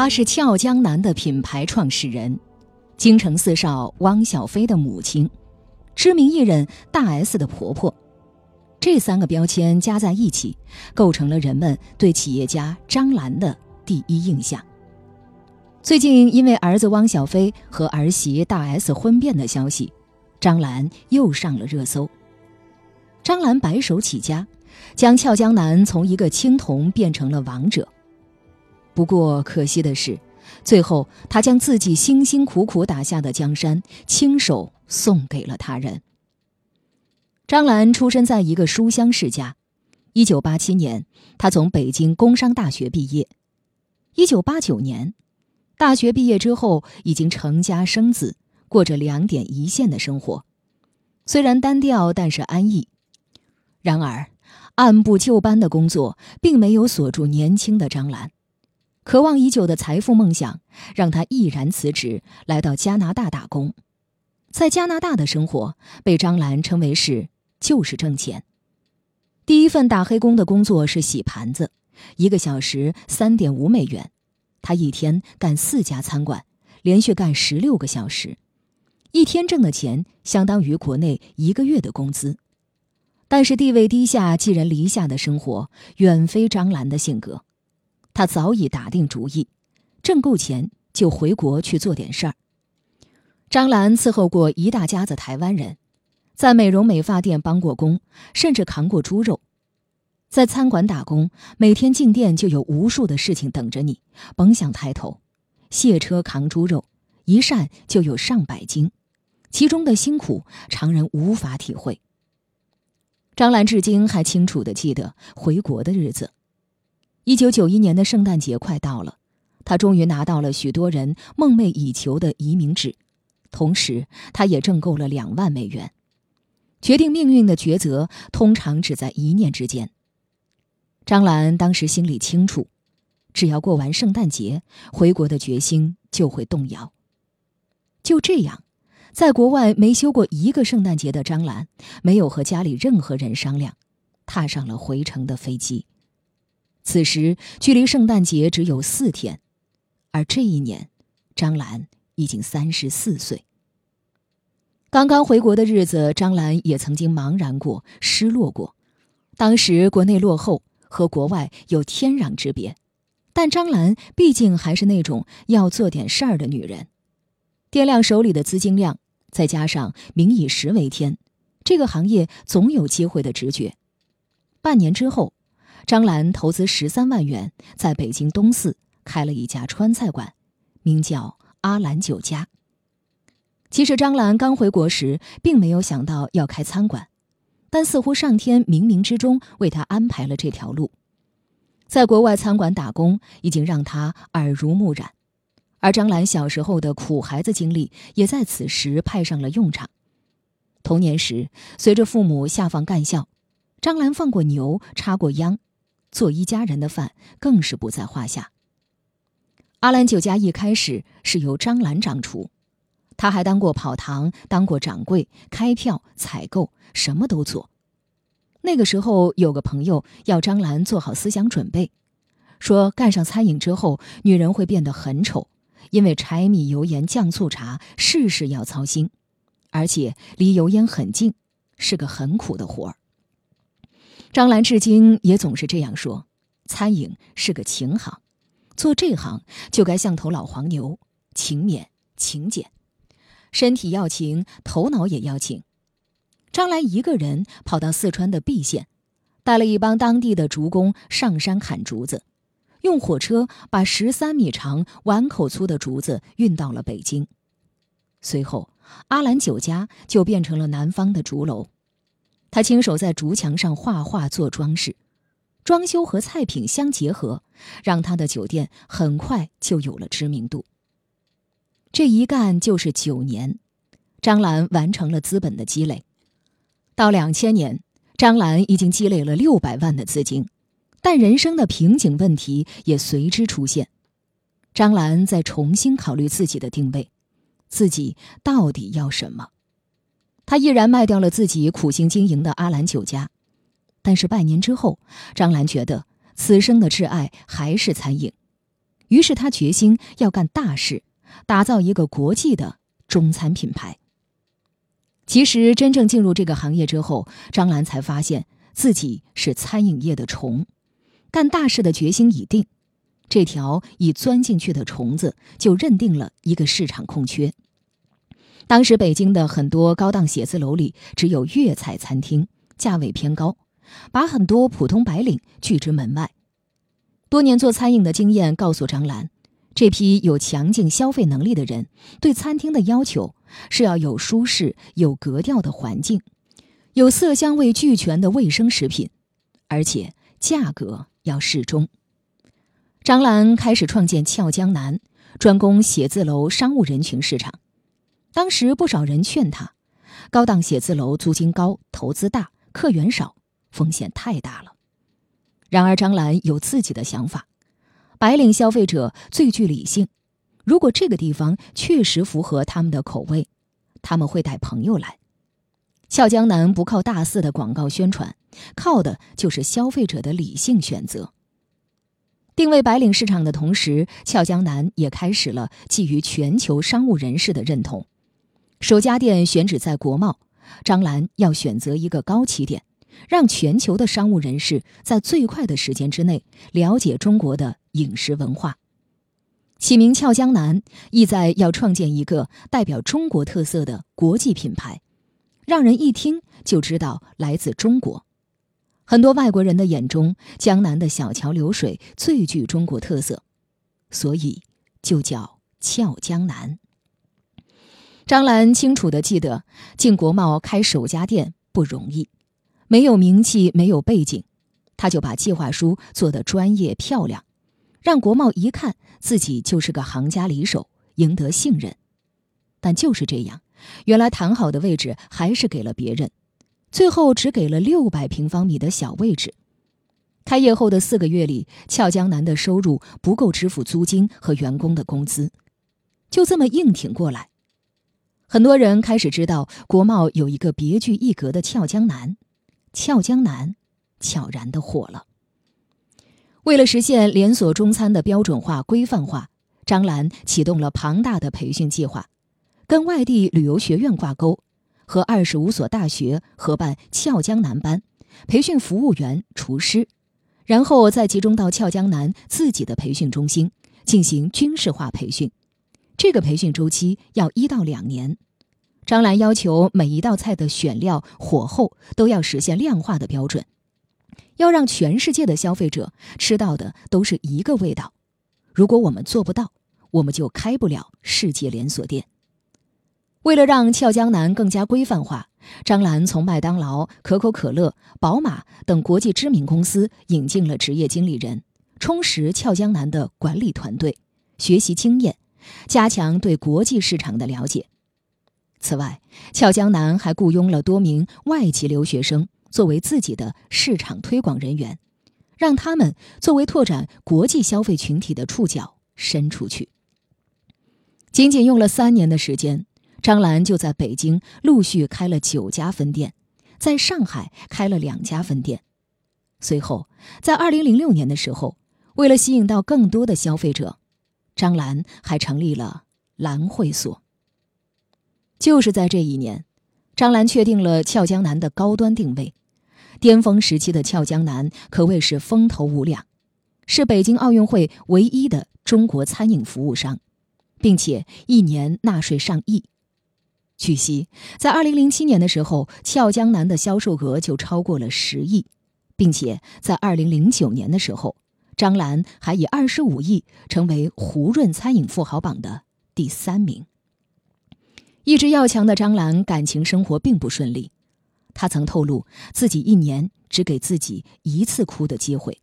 她是俏江南的品牌创始人，京城四少汪小菲的母亲，知名艺人大 S 的婆婆。这三个标签加在一起，构成了人们对企业家张兰的第一印象。最近，因为儿子汪小菲和儿媳大 S 婚变的消息，张兰又上了热搜。张兰白手起家，将俏江南从一个青铜变成了王者。不过可惜的是，最后他将自己辛辛苦苦打下的江山亲手送给了他人。张兰出生在一个书香世家，一九八七年，她从北京工商大学毕业。一九八九年，大学毕业之后，已经成家生子，过着两点一线的生活，虽然单调，但是安逸。然而，按部就班的工作并没有锁住年轻的张兰。渴望已久的财富梦想让他毅然辞职，来到加拿大打工。在加拿大的生活被张兰称为是“就是挣钱”。第一份打黑工的工作是洗盘子，一个小时三点五美元。他一天干四家餐馆，连续干十六个小时，一天挣的钱相当于国内一个月的工资。但是地位低下、寄人篱下的生活远非张兰的性格。他早已打定主意，挣够钱就回国去做点事儿。张兰伺候过一大家子台湾人，在美容美发店帮过工，甚至扛过猪肉。在餐馆打工，每天进店就有无数的事情等着你，甭想抬头。卸车扛猪肉，一扇就有上百斤，其中的辛苦常人无法体会。张兰至今还清楚地记得回国的日子。一九九一年的圣诞节快到了，他终于拿到了许多人梦寐以求的移民纸，同时他也挣够了两万美元。决定命运的抉择通常只在一念之间。张兰当时心里清楚，只要过完圣诞节，回国的决心就会动摇。就这样，在国外没休过一个圣诞节的张兰，没有和家里任何人商量，踏上了回程的飞机。此时距离圣诞节只有四天，而这一年，张兰已经三十四岁。刚刚回国的日子，张兰也曾经茫然过、失落过。当时国内落后，和国外有天壤之别，但张兰毕竟还是那种要做点事儿的女人。掂量手里的资金量，再加上民以食为天，这个行业总有机会的直觉。半年之后。张兰投资十三万元，在北京东四开了一家川菜馆，名叫阿兰酒家。其实张兰刚回国时，并没有想到要开餐馆，但似乎上天冥冥之中为他安排了这条路。在国外餐馆打工，已经让他耳濡目染，而张兰小时候的苦孩子经历，也在此时派上了用场。童年时，随着父母下放干校，张兰放过牛，插过秧。做一家人的饭更是不在话下。阿兰酒家一开始是由张兰掌厨，他还当过跑堂，当过掌柜，开票、采购，什么都做。那个时候有个朋友要张兰做好思想准备，说干上餐饮之后，女人会变得很丑，因为柴米油盐酱醋茶事事要操心，而且离油烟很近，是个很苦的活儿。张兰至今也总是这样说：“餐饮是个情行，做这行就该像头老黄牛，勤勉勤俭，身体要勤，头脑也要勤。”张兰一个人跑到四川的毕县，带了一帮当地的竹工上山砍竹子，用火车把十三米长、碗口粗的竹子运到了北京。随后，阿兰酒家就变成了南方的竹楼。他亲手在竹墙上画画做装饰，装修和菜品相结合，让他的酒店很快就有了知名度。这一干就是九年，张兰完成了资本的积累。到两千年，张兰已经积累了六百万的资金，但人生的瓶颈问题也随之出现。张兰在重新考虑自己的定位，自己到底要什么？他毅然卖掉了自己苦心经营的阿兰酒家，但是半年之后，张兰觉得此生的挚爱还是餐饮，于是他决心要干大事，打造一个国际的中餐品牌。其实，真正进入这个行业之后，张兰才发现自己是餐饮业的虫，干大事的决心已定。这条已钻进去的虫子就认定了一个市场空缺。当时北京的很多高档写字楼里只有粤菜餐厅，价位偏高，把很多普通白领拒之门外。多年做餐饮的经验告诉张兰，这批有强劲消费能力的人对餐厅的要求是要有舒适、有格调的环境，有色香味俱全的卫生食品，而且价格要适中。张兰开始创建俏江南，专攻写字楼商务人群市场。当时不少人劝他，高档写字楼租金高、投资大、客源少，风险太大了。然而，张兰有自己的想法。白领消费者最具理性，如果这个地方确实符合他们的口味，他们会带朋友来。俏江南不靠大肆的广告宣传，靠的就是消费者的理性选择。定位白领市场的同时，俏江南也开始了基于全球商务人士的认同。首家店选址在国贸，张兰要选择一个高起点。让全球的商务人士在最快的时间之内了解中国的饮食文化。起名“俏江南”，意在要创建一个代表中国特色的国际品牌，让人一听就知道来自中国。很多外国人的眼中，江南的小桥流水最具中国特色，所以就叫“俏江南”。张兰清楚地记得，进国贸开首家店不容易。没有名气，没有背景，他就把计划书做得专业漂亮，让国贸一看自己就是个行家里手，赢得信任。但就是这样，原来谈好的位置还是给了别人，最后只给了六百平方米的小位置。开业后的四个月里，俏江南的收入不够支付租金和员工的工资，就这么硬挺过来。很多人开始知道国贸有一个别具一格的俏江南。俏江南，悄然的火了。为了实现连锁中餐的标准化、规范化，张兰启动了庞大的培训计划，跟外地旅游学院挂钩，和二十五所大学合办俏江南班，培训服务员、厨师，然后再集中到俏江南自己的培训中心进行军事化培训。这个培训周期要一到两年。张兰要求每一道菜的选料、火候都要实现量化的标准，要让全世界的消费者吃到的都是一个味道。如果我们做不到，我们就开不了世界连锁店。为了让俏江南更加规范化，张兰从麦当劳、可口可乐、宝马等国际知名公司引进了职业经理人，充实俏江南的管理团队，学习经验，加强对国际市场的了解。此外，俏江南还雇佣了多名外籍留学生作为自己的市场推广人员，让他们作为拓展国际消费群体的触角伸出去。仅仅用了三年的时间，张兰就在北京陆续开了九家分店，在上海开了两家分店。随后，在二零零六年的时候，为了吸引到更多的消费者，张兰还成立了兰会所。就是在这一年，张兰确定了俏江南的高端定位。巅峰时期的俏江南可谓是风头无两，是北京奥运会唯一的中国餐饮服务商，并且一年纳税上亿。据悉，在2007年的时候，俏江南的销售额就超过了十亿，并且在2009年的时候，张兰还以25亿成为胡润餐饮富豪榜的第三名。一直要强的张兰，感情生活并不顺利。她曾透露，自己一年只给自己一次哭的机会，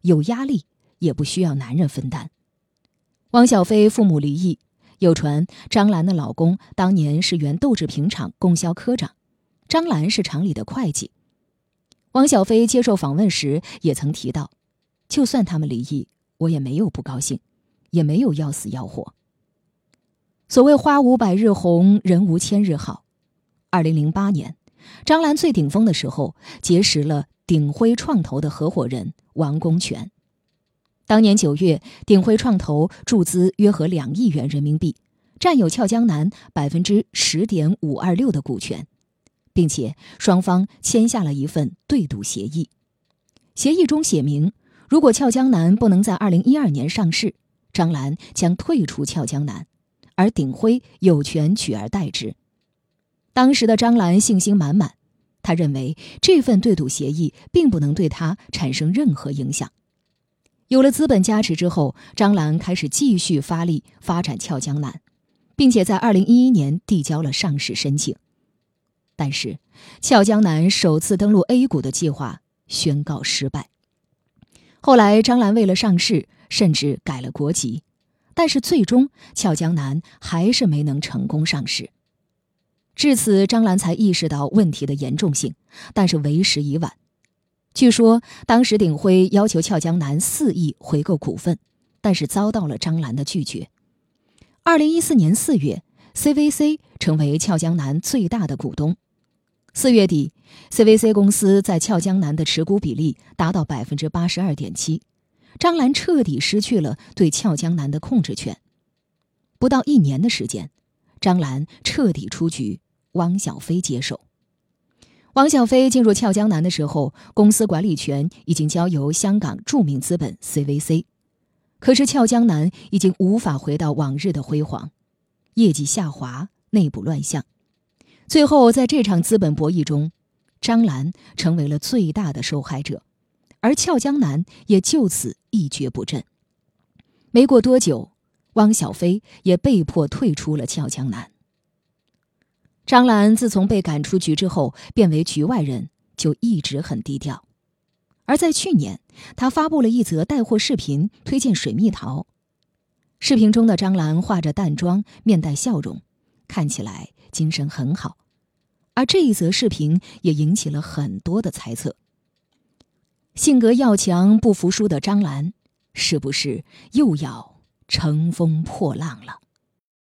有压力也不需要男人分担。汪小菲父母离异，有传张兰的老公当年是原豆制品厂供销科长，张兰是厂里的会计。汪小菲接受访问时也曾提到，就算他们离异，我也没有不高兴，也没有要死要活。所谓花无百日红，人无千日好。二零零八年，张兰最顶峰的时候，结识了鼎晖创投的合伙人王功权。当年九月，鼎晖创投注资约合两亿元人民币，占有俏江南百分之十点五二六的股权，并且双方签下了一份对赌协议。协议中写明，如果俏江南不能在二零一二年上市，张兰将退出俏江南，而鼎晖有权取而代之。当时的张兰信心满满，他认为这份对赌协议并不能对他产生任何影响。有了资本加持之后，张兰开始继续发力发展俏江南，并且在二零一一年递交了上市申请。但是，俏江南首次登陆 A 股的计划宣告失败。后来，张兰为了上市，甚至改了国籍，但是最终俏江南还是没能成功上市。至此，张兰才意识到问题的严重性，但是为时已晚。据说当时鼎晖要求俏江南四亿回购股份，但是遭到了张兰的拒绝。二零一四年四月，CVC 成为俏江南最大的股东。四月底，CVC 公司在俏江南的持股比例达到百分之八十二点七，张兰彻底失去了对俏江南的控制权。不到一年的时间，张兰彻底出局，汪小菲接手。汪小菲进入俏江南的时候，公司管理权已经交由香港著名资本 CVC。可是俏江南已经无法回到往日的辉煌，业绩下滑，内部乱象。最后在这场资本博弈中，张兰成为了最大的受害者，而俏江南也就此一蹶不振。没过多久，汪小菲也被迫退出了俏江南。张兰自从被赶出局之后，变为局外人，就一直很低调。而在去年，他发布了一则带货视频，推荐水蜜桃。视频中的张兰化着淡妆，面带笑容，看起来精神很好。而这一则视频也引起了很多的猜测：性格要强、不服输的张兰，是不是又要乘风破浪了？